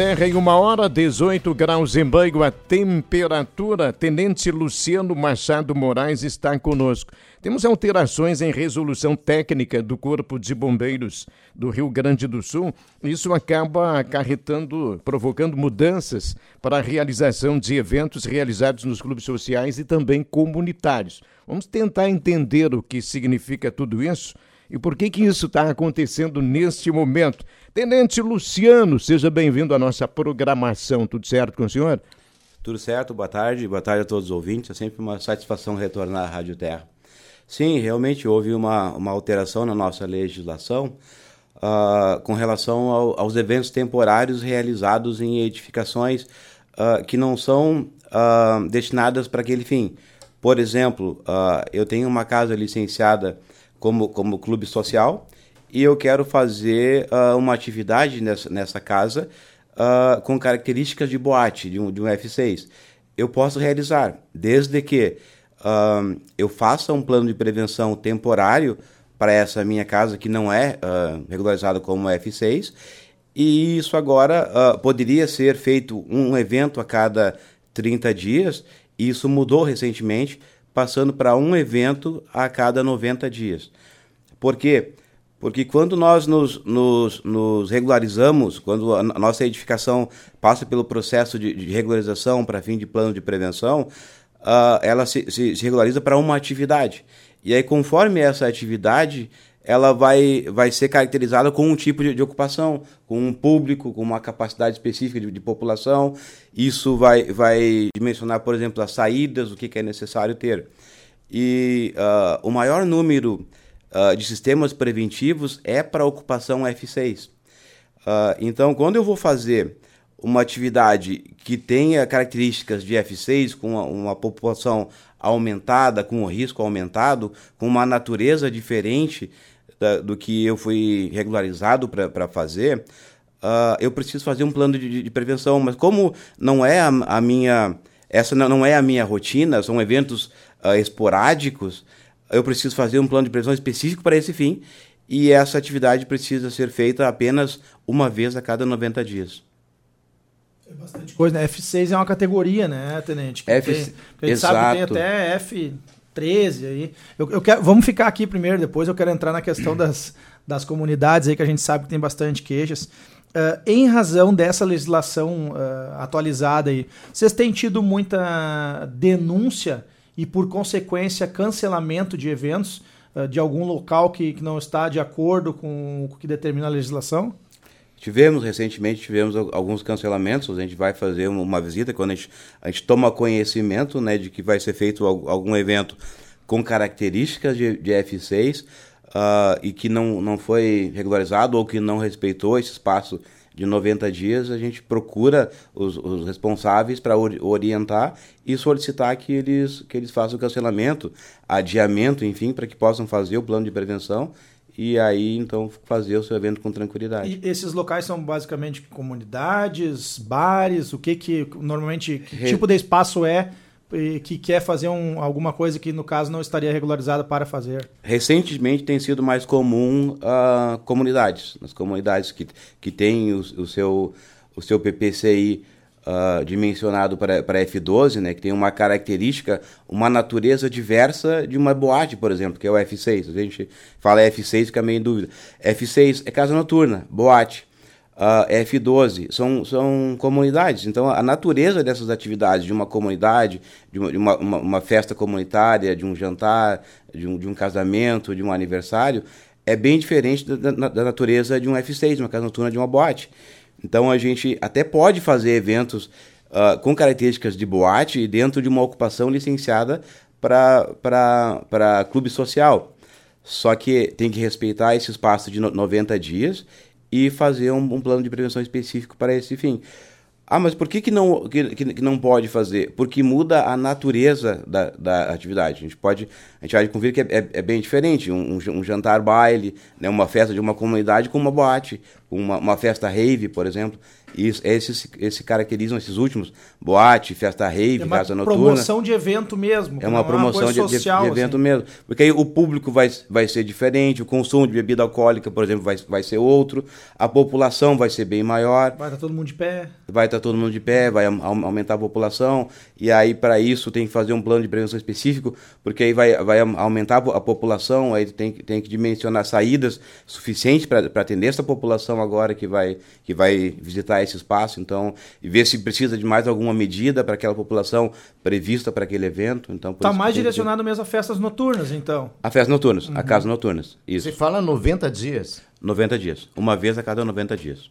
Terra em uma hora, 18 graus em banho, a temperatura. Tenente Luciano Machado Moraes está conosco. Temos alterações em resolução técnica do Corpo de Bombeiros do Rio Grande do Sul. Isso acaba acarretando, provocando mudanças para a realização de eventos realizados nos clubes sociais e também comunitários. Vamos tentar entender o que significa tudo isso e por que que isso está acontecendo neste momento. Tenente Luciano, seja bem-vindo à nossa programação. Tudo certo com o senhor? Tudo certo, boa tarde, boa tarde a todos os ouvintes. É sempre uma satisfação retornar à Rádio Terra. Sim, realmente houve uma, uma alteração na nossa legislação uh, com relação ao, aos eventos temporários realizados em edificações uh, que não são uh, destinadas para aquele fim. Por exemplo, eu tenho uma casa licenciada como, como clube social e eu quero fazer uma atividade nessa, nessa casa com características de boate, de um, de um F6. Eu posso realizar, desde que uh, eu faça um plano de prevenção temporário para essa minha casa que não é uh, regularizada como F6 e isso agora uh, poderia ser feito um evento a cada 30 dias e isso mudou recentemente passando para um evento a cada 90 dias. Por quê? Porque quando nós nos, nos, nos, regularizamos, quando a nossa edificação passa pelo processo de, de regularização para fim de plano de prevenção, uh, ela se, se, se regulariza para uma atividade. E aí, conforme essa atividade, ela vai, vai ser caracterizada com um tipo de, de ocupação, com um público, com uma capacidade específica de, de, população. Isso vai, vai dimensionar, por exemplo, as saídas, o que, que é necessário ter. E uh, o maior número uh, de sistemas preventivos é para a ocupação F6. Uh, então, quando eu vou fazer uma atividade que tenha características de F6, com uma, uma população aumentada, com o risco aumentado, com uma natureza diferente da, do que eu fui regularizado para fazer, uh, eu preciso fazer um plano de, de, prevenção. Mas como não é a, a, minha, essa não é a minha rotina, são eventos uh, esporádicos, eu preciso fazer um plano de prevenção específico para esse fim. E essa atividade precisa ser feita apenas uma vez a cada 90 dias. É bastante coisa, né? F6 é uma categoria, né, Tenente? Que F... Tem, a gente Exato. sabe que tem até F13 aí. Eu, eu quero, vamos ficar aqui primeiro, depois eu quero entrar na questão das, das comunidades aí, que a gente sabe que tem bastante queixas. Uh, em razão dessa legislação uh, atualizada aí, vocês têm tido muita denúncia e, por consequência, cancelamento de eventos uh, de algum local que, que não está de acordo com o que determina a legislação? Tivemos recentemente tivemos alguns cancelamentos. A gente vai fazer uma visita quando a gente, a gente toma conhecimento né, de que vai ser feito algum evento com características de, de F6 uh, ah, e que não, não foi regularizado ou que não respeitou esse espaço de 90 dias, a gente procura os, os responsáveis para orientar e solicitar que eles, que eles façam o cancelamento, adiamento, enfim, para que possam fazer o plano de prevenção e aí então fazer o seu evento com tranquilidade. E esses locais são basicamente comunidades, bares, o que que normalmente que Re... tipo de espaço é que quer fazer um, alguma coisa que no caso não estaria regularizada para fazer? Recentemente tem sido mais comum uh, comunidades, nas comunidades que, que têm o, o, seu, o seu PPCI uh, dimensionado para, para F12, né, que tem uma característica, uma natureza diversa de uma boate, por exemplo, que é o F6. A gente fala F6 fica meio em dúvida. F6 é casa noturna, boate. Uh, F12 são, são comunidades. Então, a natureza dessas atividades, de uma comunidade, de uma, de uma, uma, uma festa comunitária, de um jantar, de um, de um casamento, de um aniversário, é bem diferente da, da, da natureza de um F6, uma casa noturna de uma boate. Então a gente até pode fazer eventos uh, com características de boate dentro de uma ocupação licenciada para clube social. Só que tem que respeitar esse espaço de 90 dias e fazer um, um, plano de prevenção específico para esse fim. Ah, mas por que, que, não, que, que não pode fazer? Porque muda a natureza da, da atividade. A gente pode, a gente vai convir que é, é, é bem diferente. Um, um, jantar baile, né, uma festa de uma comunidade com uma boate uma, uma festa rave, por exemplo. Isso, esses, esse caracterizam esses últimos, boate, festa rave, é uma casa noturna. promoção de evento mesmo. É uma promoção uma de, social, de, de, evento assim. mesmo. Porque aí o público vai, vai ser diferente, o consumo de bebida alcoólica, por exemplo, vai, vai ser outro, a população vai ser bem maior. Vai estar tá todo mundo de pé. Vai estar tá todo mundo de pé, vai aumentar a população, e aí para isso tem que fazer um plano de prevenção específico, porque aí vai, vai aumentar a população, aí tem, tem que dimensionar saídas suficientes para atender essa população agora que vai, que vai visitar esse espaço, então, e ver se precisa de mais alguma medida para aquela população prevista para aquele evento. Então, Está mais direcionado mesmo a festas noturnas, então? A festas noturnas, uhum. a casas noturnas, isso. Você fala 90 dias? 90 dias, uma vez a cada 90 dias.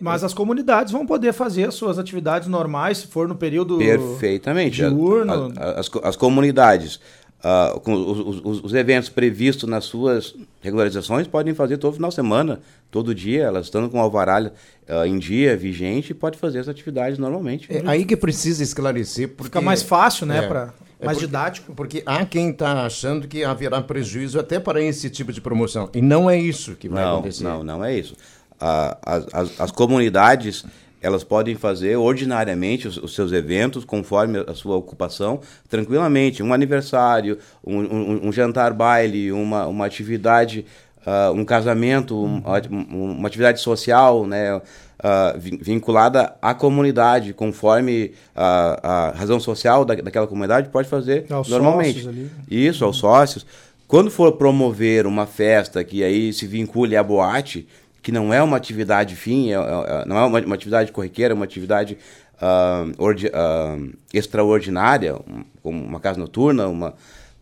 Mas as comunidades vão poder fazer as suas atividades normais, se for no período Perfeitamente. diurno. As, as, as comunidades Uh, com os, os, os, eventos previstos nas suas regularizações podem fazer todo final de semana, todo dia, elas estando com o alvará uh, em dia, vigente, pode fazer essa atividade normalmente. É aí que precisa esclarecer. Porque... Fica mais fácil, né? É, pra, é mais porque, didático. Porque há quem está achando que haverá prejuízo até para esse tipo de promoção. E não é isso que vai não, acontecer. Não, não é isso. Uh, as, as, as comunidades elas podem fazer ordinariamente os, os, seus eventos conforme a sua ocupação tranquilamente um aniversário um, um, um jantar baile uma, uma atividade uh, um casamento um, uma atividade social né Uh, vinculada à comunidade, conforme a, a razão social da, daquela comunidade, pode fazer aos normalmente. Isso, aos sócios. Quando for promover uma festa que aí se vincule à boate, que não é uma atividade fim, é, é, é, não é uma, uma, atividade corriqueira, é uma atividade uh, ordi, uh, extraordinária, como uma casa noturna, uma,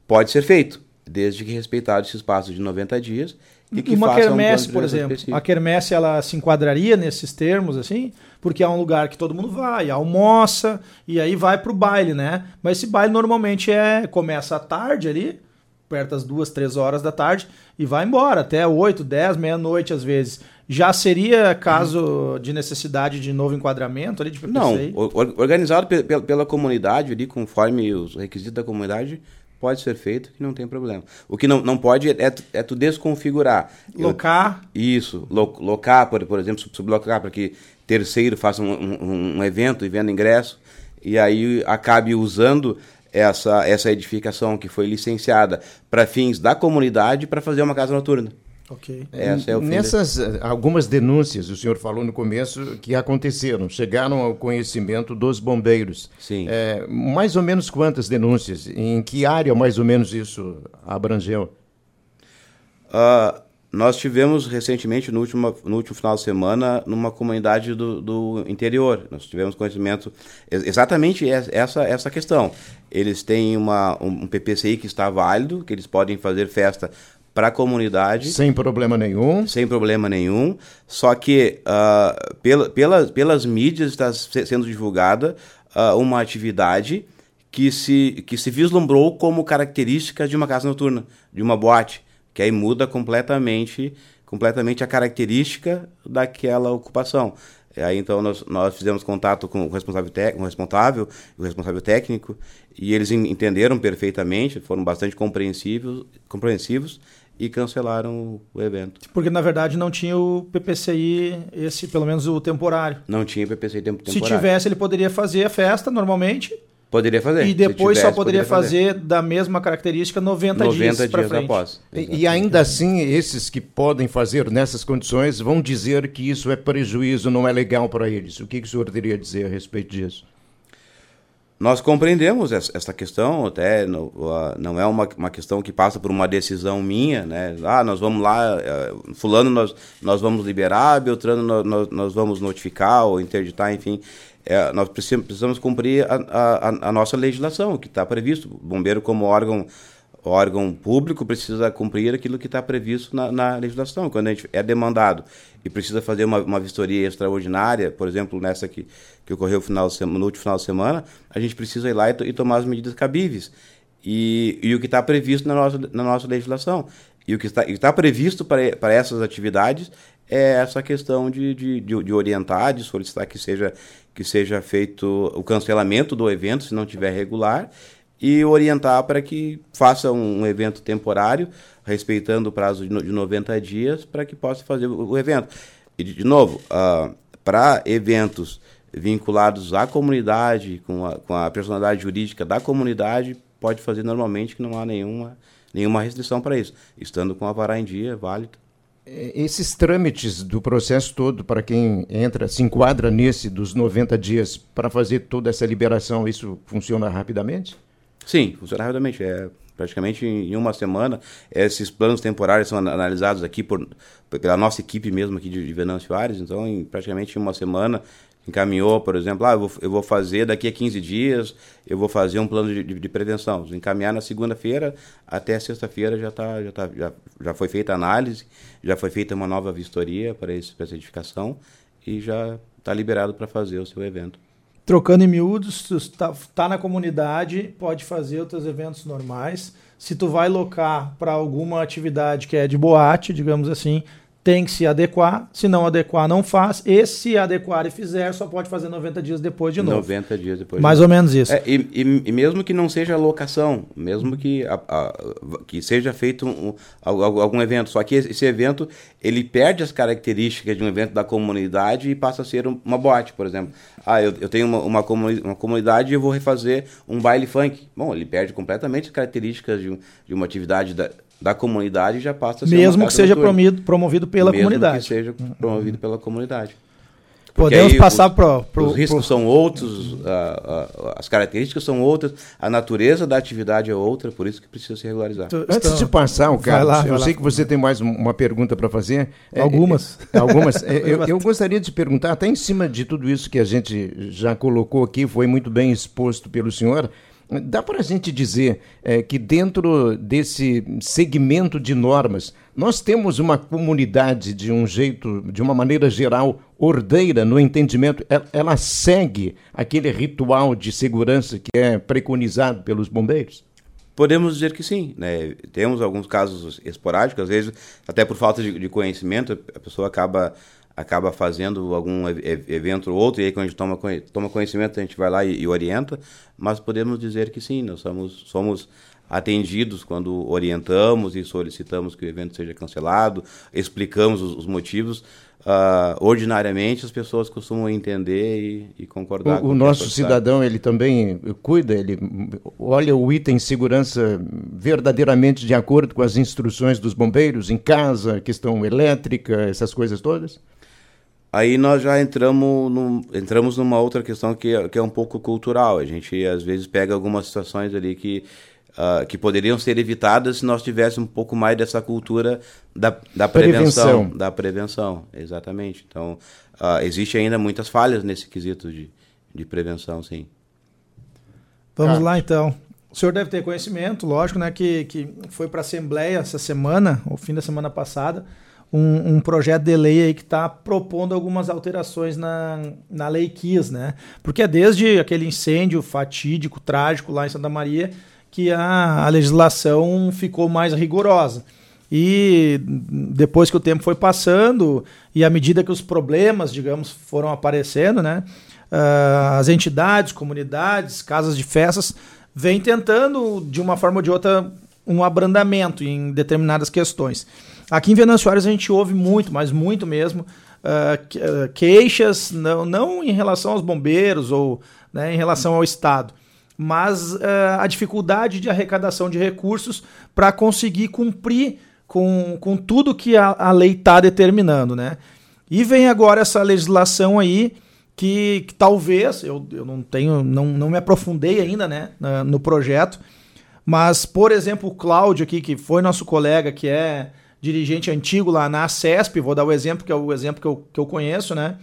pode ser feito, desde que respeitado esse espaço de 90 dias e que uma quermesse, um por exemplo, específico. a quermesse ela se enquadraria nesses termos assim, porque é um lugar que todo mundo vai, almoça e aí vai para o baile, né? Mas esse baile normalmente é começa à tarde ali, perto das duas, três horas da tarde e vai embora até oito, dez, meia-noite às vezes já seria caso de necessidade de novo enquadramento ali de PPCI? Não, organizado pela, pela comunidade ali, conforme os requisitos da comunidade, pode ser feito que não tem problema. O que não, não pode é, é tu desconfigurar. Locar? Eu, isso, lo, locar, por, por exemplo, sublocar para que terceiro faça um, um, um evento e venda ingresso, e aí acabe usando essa, essa edificação que foi licenciada para fins da comunidade para fazer uma casa noturna. Ok. Essa é o Nessas eh, algumas denúncias, o senhor falou no começo, que aconteceram, chegaram ao conhecimento dos bombeiros. Sim. É, mais ou menos quantas denúncias? Em que área mais ou menos isso abrangeu? Uh, nós tivemos recentemente, no último, no último final de semana, numa comunidade do, do interior. Nós tivemos conhecimento exatamente essa, essa questão. Eles têm uma, um PPCI que está válido, que eles podem fazer festa para a comunidade. Sem problema nenhum. Sem problema nenhum. Só que uh, pela, pela, pelas mídias está sendo divulgada uh, uma atividade que se, que se vislumbrou como característica de uma casa noturna, de uma boate, que aí muda completamente, completamente a característica daquela ocupação. Aí então nós, nós fizemos contato com o responsável, com o responsável, o responsável técnico, e eles entenderam perfeitamente, foram bastante compreensivos, compreensivos e cancelaram o evento. Porque na verdade não tinha o PPCI, esse pelo menos o temporário. Não tinha PPCI temporário. Se tivesse, ele poderia fazer a festa normalmente. Poderia fazer. E depois tivesse, só poderia, poderia fazer, fazer, da mesma característica 90, 90 dias, dias para frente. Após. E, e, ainda assim, esses que podem fazer nessas condições vão dizer que isso é prejuízo, não é legal para eles. O que, que o senhor teria a dizer a respeito disso? Nós compreendemos essa questão, até não é uma, uma questão que passa por uma decisão minha, né? Ah, nós vamos lá, eh, fulano nós, nós vamos liberar, Beltrano nós, nós vamos notificar ou interditar, enfim. É, nós precisamos, cumprir a, a, a nossa legislação, que está previsto. O bombeiro como órgão órgão público precisa cumprir aquilo que está previsto na, na, legislação. Quando a gente é demandado e precisa fazer uma, uma vistoria extraordinária, por exemplo, nessa que, que ocorreu final semana, no último final de semana, a gente precisa ir lá e, e tomar as medidas cabíveis. E, e o que está previsto na nossa, na nossa legislação. E o que está, está previsto para, essas atividades é essa questão de, de, de orientar, de solicitar que seja, que seja feito o cancelamento do evento, se não tiver regular, e orientar para que faça um evento temporário, respeitando o prazo de 90 dias, para que possa fazer o evento. e de novo, uh, para eventos vinculados à comunidade, com a, com a personalidade jurídica da comunidade, pode fazer normalmente que não há nenhuma, nenhuma restrição para isso. Estando com a vara em dia, válido. É, esses trâmites do processo todo, para quem entra, se enquadra nesse dos 90 dias para fazer toda essa liberação, isso funciona rapidamente? Sim, funciona rapidamente. É, praticamente em uma semana. Esses planos temporários são analisados aqui por, pela nossa equipe mesmo aqui de, de Venâncio Ares, então em praticamente uma semana encaminhou, por exemplo, ah, eu vou, eu vou fazer daqui a 15 dias, eu vou fazer um plano de, de, de prevenção. Encaminhar na segunda-feira, até sexta-feira já, tá, já, tá, já, já foi feita a análise, já foi feita uma nova vistoria para, essa edificação e já está liberado para fazer o seu evento. Trocando em miúdos, tu está tá na comunidade, pode fazer os teus eventos normais. Se tu vai locar para alguma atividade que é de boate, digamos assim, tem que se adequar. Se não adequar, não faz. E se adequar e fizer, só pode fazer 90 dias depois de novo. 90 dias depois. Mais de ou menos isso. É, e, e, e, mesmo que não seja locação, mesmo que, a, a, que seja feito um, algum evento, só que esse evento ele perde as características de um evento da comunidade e passa a ser uma boate, por exemplo. Ah, eu, eu tenho uma, uma, uma comunidade e eu vou refazer um baile funk. Bom, ele perde completamente as características de, de uma atividade da, da comunidade já passa a ser Mesmo que seja promovido, promovido pela Mesmo comunidade. que seja promovido pela comunidade. Porque Podemos passar para os riscos pro... são outros, as características são outras, a natureza da atividade é outra, por isso que precisa se regularizar. Então, Antes de passar, o Carlos, lá, eu sei lá. que você tem mais uma pergunta para fazer. É, algumas. É, é, algumas. é, eu, eu, gostaria de perguntar, até em cima de tudo isso que a gente já colocou aqui, foi muito bem exposto pelo senhor. Dá para a gente dizer é, que dentro desse segmento de normas, nós temos uma comunidade de um jeito, de uma maneira geral, ordeira no entendimento, ela, ela segue aquele ritual de segurança que é preconizado pelos bombeiros? Podemos dizer que sim. Né? Temos alguns casos esporádicos, às vezes, até por falta de, de conhecimento, a pessoa acaba acaba fazendo algum evento ou outro, e aí quando a gente toma, toma conhecimento, a gente vai lá e, e orienta, mas podemos dizer que sim, nós somos, somos atendidos quando orientamos e solicitamos que o evento seja cancelado, explicamos os, os motivos. Uh, ordinariamente as pessoas costumam entender e, e concordar. O, o nosso cidadão ele também cuida, ele olha o item segurança verdadeiramente de acordo com as instruções dos bombeiros em casa, questão elétrica, essas coisas todas. Aí nós já entramos, num, entramos numa outra questão que é, que é um pouco cultural. A gente às vezes pega algumas situações ali que, uh, que poderiam ser evitadas se nós tivéssemos um pouco mais dessa cultura da, da prevenção, prevenção. Da prevenção, exatamente. Então, uh, existe ainda muitas falhas nesse quesito de, de prevenção, sim. Vamos lá então. O senhor deve ter conhecimento, lógico, né, que, que foi para a Assembleia essa semana, ou fim da semana passada, um, um, projeto de lei aí que está propondo algumas alterações na, na lei KIS, né? Porque é desde aquele incêndio fatídico, trágico lá em Santa Maria, que a, a legislação ficou mais rigorosa. E depois que o tempo foi passando e à medida que os problemas, digamos, foram aparecendo, né? Uh, as entidades, comunidades, casas de festas vêm tentando, de uma forma ou de outra, um abrandamento em determinadas questões. Aqui em Venâncio Aires a gente ouve muito, mas muito mesmo, uh, queixas, não, não em relação aos bombeiros ou né, em relação ao Estado, mas uh, a dificuldade de arrecadação de recursos para conseguir cumprir com, com tudo que a, a lei está determinando. Né? E vem agora essa legislação aí que, que talvez, eu, eu não tenho, não, não me aprofundei ainda né, no projeto, mas, por exemplo, o Cláudio aqui, que foi nosso colega, que é dirigente antigo lá na CESP, vou dar o exemplo, que é o exemplo que eu, que eu conheço, né?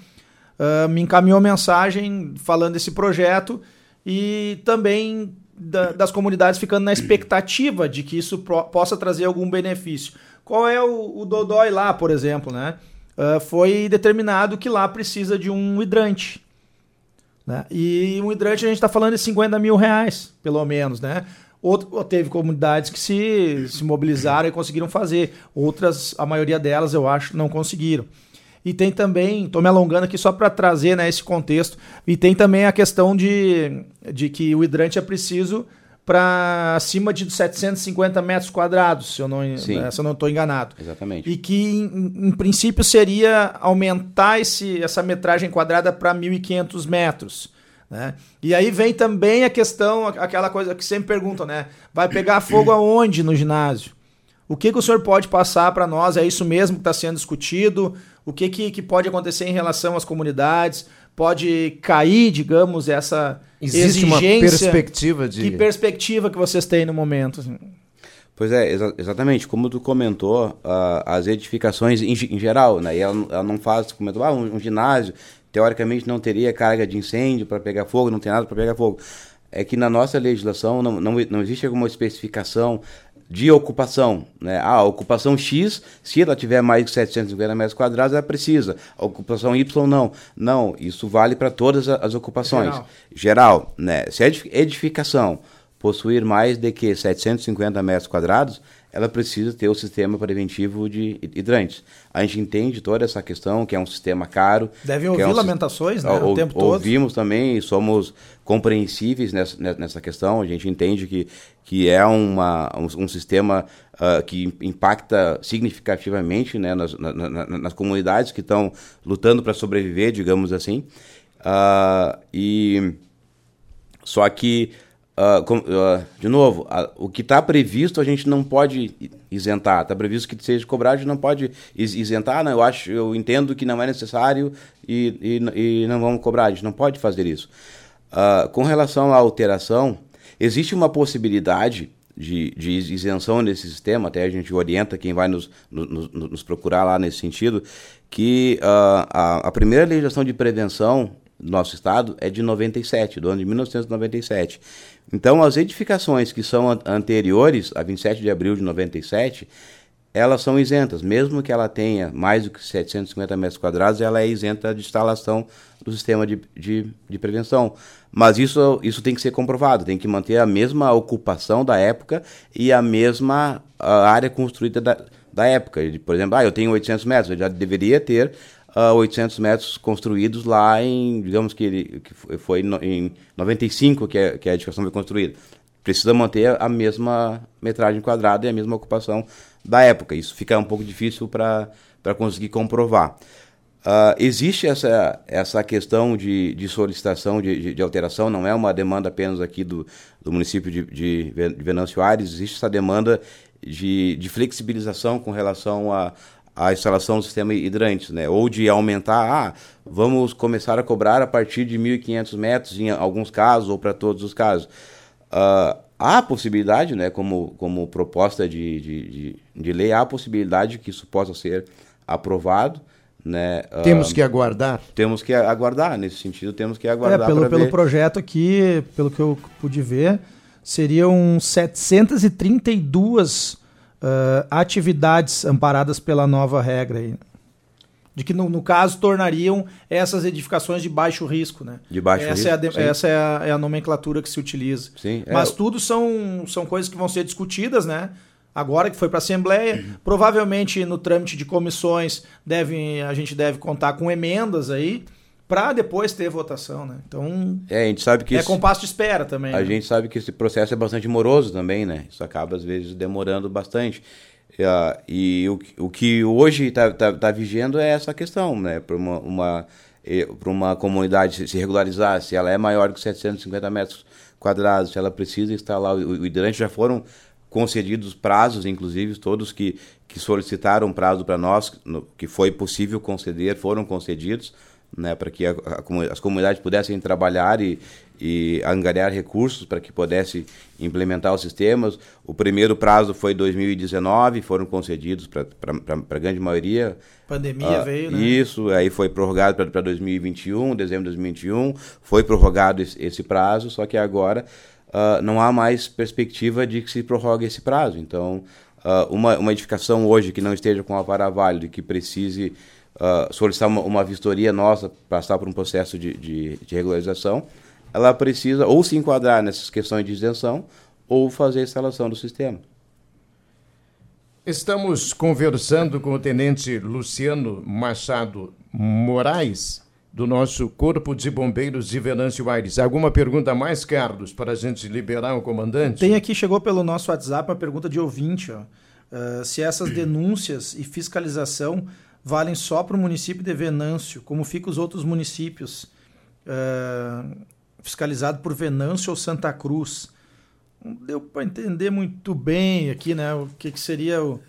Uh, me encaminhou mensagem falando desse projeto e também da, das comunidades ficando na expectativa de que isso pro, possa trazer algum benefício. Qual é o, o Dodói lá, por exemplo, né? Uh, foi determinado que lá precisa de um hidrante. Né? E um hidrante a gente está falando de 50 mil reais, pelo menos, né? Outro, teve comunidades que se, se mobilizaram e conseguiram fazer. Outras, a maioria delas, eu acho, não conseguiram. E tem também, estou me alongando aqui só para trazer né, esse contexto, e tem também a questão de, de que o hidrante é preciso para acima de 750 metros quadrados, se eu não se eu não estou enganado. Exatamente. E que em, em, princípio seria aumentar esse, essa metragem quadrada para 1.500 metros. Né? E aí vem também a questão, aquela coisa que sempre perguntam, né? Vai pegar fogo aonde no ginásio? O que, que o senhor pode passar para nós? É isso mesmo que está sendo discutido? O que, que, que pode acontecer em relação às comunidades? Pode cair, digamos, essa Existe exigência? uma perspectiva de... Que perspectiva que vocês têm no momento? Assim? Pois é, exa exatamente. Como tu comentou, uh, as edificações em, em, geral, né? E ela, ela não faz, comentou, ah, um, um ginásio, teoricamente não teria carga de incêndio para pegar fogo, não tem nada para pegar fogo. É que na nossa legislação não, não, não existe alguma especificação de ocupação. Né? Ah, a ocupação X, se ela tiver mais de 750 metros quadrados, ela precisa. A ocupação Y, não. Não, isso vale para todas as ocupações. Geral. Geral né? Se a edificação possuir mais de que 750 metros quadrados, ela precisa ter o sistema preventivo de hidrantes. A gente entende toda essa questão, que é um sistema caro. Devem ouvir é um lamentações né, o, o tempo todo. Ouvimos também e somos compreensíveis nessa, nessa questão. A gente entende que, que é uma, um, um sistema uh, que impacta significativamente né, nas, na, na, nas comunidades que estão lutando para sobreviver, digamos assim. Uh, e só que Uh, com, uh, de novo, uh, o que está previsto a gente não pode isentar. Está previsto que seja cobrado, a gente não pode isentar. Né? Eu acho, eu entendo que não é necessário e, e, e não vamos cobrar. A gente não pode fazer isso. com relação à alteração, existe uma possibilidade de, de, isenção nesse sistema. Até a gente orienta quem vai nos, nos, nos procurar lá nesse sentido que a, a primeira legislação de prevenção nosso estado é de 97, do ano de 1997. Então, as edificações que são anteriores a 27 de abril de 97, elas são isentas, mesmo que ela tenha mais do que 750 metros quadrados, ela é isenta de instalação do sistema de, de, de prevenção. Mas isso, isso tem que ser comprovado, tem que manter a mesma ocupação da época e a mesma a área construída da, da época. Por exemplo, ah, eu tenho 800 metros, eu já deveria ter uh, 800 metros construídos lá em, digamos que, ele, que foi em 95 que, é, que a edificação foi construída. Precisa manter a mesma metragem quadrada e a mesma ocupação da época. Isso fica um pouco difícil para conseguir comprovar. Uh, existe essa, essa questão de, de solicitação de, de, de, alteração, não é uma demanda apenas aqui do, do município de, de, de Venâncio Aires, existe essa demanda de, de flexibilização com relação a, a instalação do sistema hidrantes, né? Ou de aumentar, ah, vamos começar a cobrar a partir de 1.500 metros em alguns casos ou para todos os casos. Uh, há a possibilidade, né, como, como proposta de, de, de, de, lei, há a possibilidade que isso possa ser aprovado. Né? Temos uh, que aguardar. Temos que aguardar, nesse sentido, temos que aguardar. É, pelo, pelo ver. projeto aqui, pelo que eu pude ver, seriam 732 uh, atividades amparadas pela nova regra aí. De que, no, no, caso, tornariam essas edificações de baixo risco, né? De baixo essa risco. É a, essa é a, é a, nomenclatura que se utiliza. Sim, é. Mas tudo são, são coisas que vão ser discutidas, né? Agora que foi para a Assembleia, uhum. provavelmente no trâmite de comissões deve, a gente deve contar com emendas aí para depois ter votação, né? Então é, a gente sabe que é compasso de espera também. A né? gente sabe que esse processo é bastante moroso também, né? Isso acaba às vezes demorando bastante. Uh, e o, o que hoje está tá, tá vigendo é essa questão, né? Para uma, uma uma comunidade se regularizar, se ela é maior que 750 metros quadrados, se ela precisa instalar o, o hidrante, já foram concedidos prazos, inclusive todos que, que solicitaram prazo para nós, no, que foi possível conceder, foram concedidos né, para que a, a, as comunidades pudessem trabalhar e, e angariar recursos para que pudesse implementar os sistemas. O primeiro prazo foi 2019, foram concedidos para a grande maioria. Pandemia uh, veio, né? Isso, aí foi prorrogado para 2021, dezembro de 2021, foi prorrogado esse, esse prazo, só que agora uh, não há mais perspectiva de que se prorrogue esse prazo. Então, uh, uma, uma edificação hoje que não esteja com a vara válida e que precise uh, solicitar uma, uma, vistoria nossa, passar por um processo de, de, de, regularização, ela precisa ou se enquadrar nessas questões de isenção ou fazer a instalação do sistema. Estamos conversando com o tenente Luciano Machado Moraes, do nosso Corpo de Bombeiros de Venâncio Aires. Alguma pergunta mais, Carlos, para a gente liberar o comandante? Tem aqui, chegou pelo nosso WhatsApp uma pergunta de ouvinte. Ó. Uh, se essas denúncias e fiscalização valem só para o município de Venâncio, como ficam os outros municípios uh, fiscalizados por Venâncio ou Santa Cruz? Não deu para entender muito bem aqui né, o que, que seria o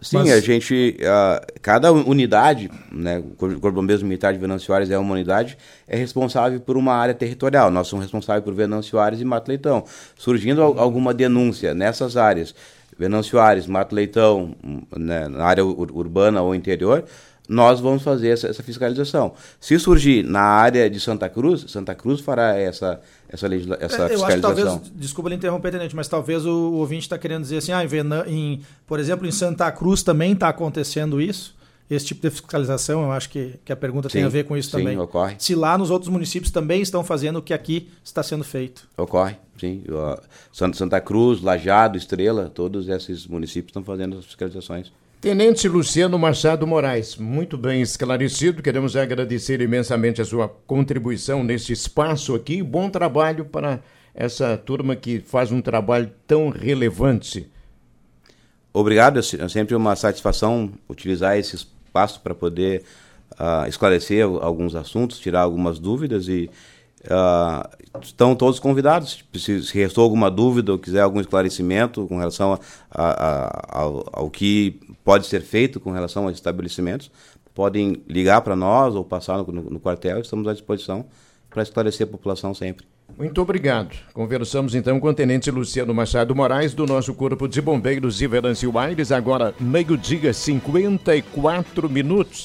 Sim, Mas... a gente, uh, cada unidade, né, o Corpo Bombeiros Militar de Venâncio Aires é uma unidade, é responsável por uma área territorial. Nós somos responsáveis por Venâncio Aires e Mato Leitão. Surgindo alguma denúncia nessas áreas, Venâncio Aires, Mato Leitão, né, na área ur urbana ou interior, nós vamos fazer essa, essa, fiscalização. Se surgir na área de Santa Cruz, Santa Cruz fará essa, essa, legisla essa é, eu fiscalização. Acho que talvez, desculpa lhe interromper, Tenente, mas talvez o, o ouvinte está querendo dizer assim, ah, em, em, por exemplo, em Santa Cruz também está acontecendo isso? Esse tipo de fiscalização, eu acho que, que a pergunta sim, tem a ver com isso sim, também. ocorre. Se lá nos outros municípios também estão fazendo o que aqui está sendo feito. Ocorre, sim. Santa Cruz, Lajado, Estrela, todos esses municípios estão fazendo as fiscalizações. Tenente Luciano Machado Moraes, muito bem esclarecido. Queremos agradecer imensamente a sua contribuição neste espaço aqui. Bom trabalho para essa turma que faz um trabalho tão relevante. Obrigado, é sempre uma satisfação utilizar esse espaço para poder uh, esclarecer alguns assuntos, tirar algumas dúvidas e Uh, estão todos convidados. Se, se, restou alguma dúvida ou quiser algum esclarecimento com relação a, a, a, ao, ao, que pode ser feito com relação aos estabelecimentos, podem ligar para nós ou passar no, no, no quartel. Estamos à disposição para esclarecer a população sempre. Muito obrigado. Conversamos então com o Tenente Luciano Machado Moraes, do nosso Corpo de Bombeiros de Verancio Aires, agora meio-dia, 54 minutos.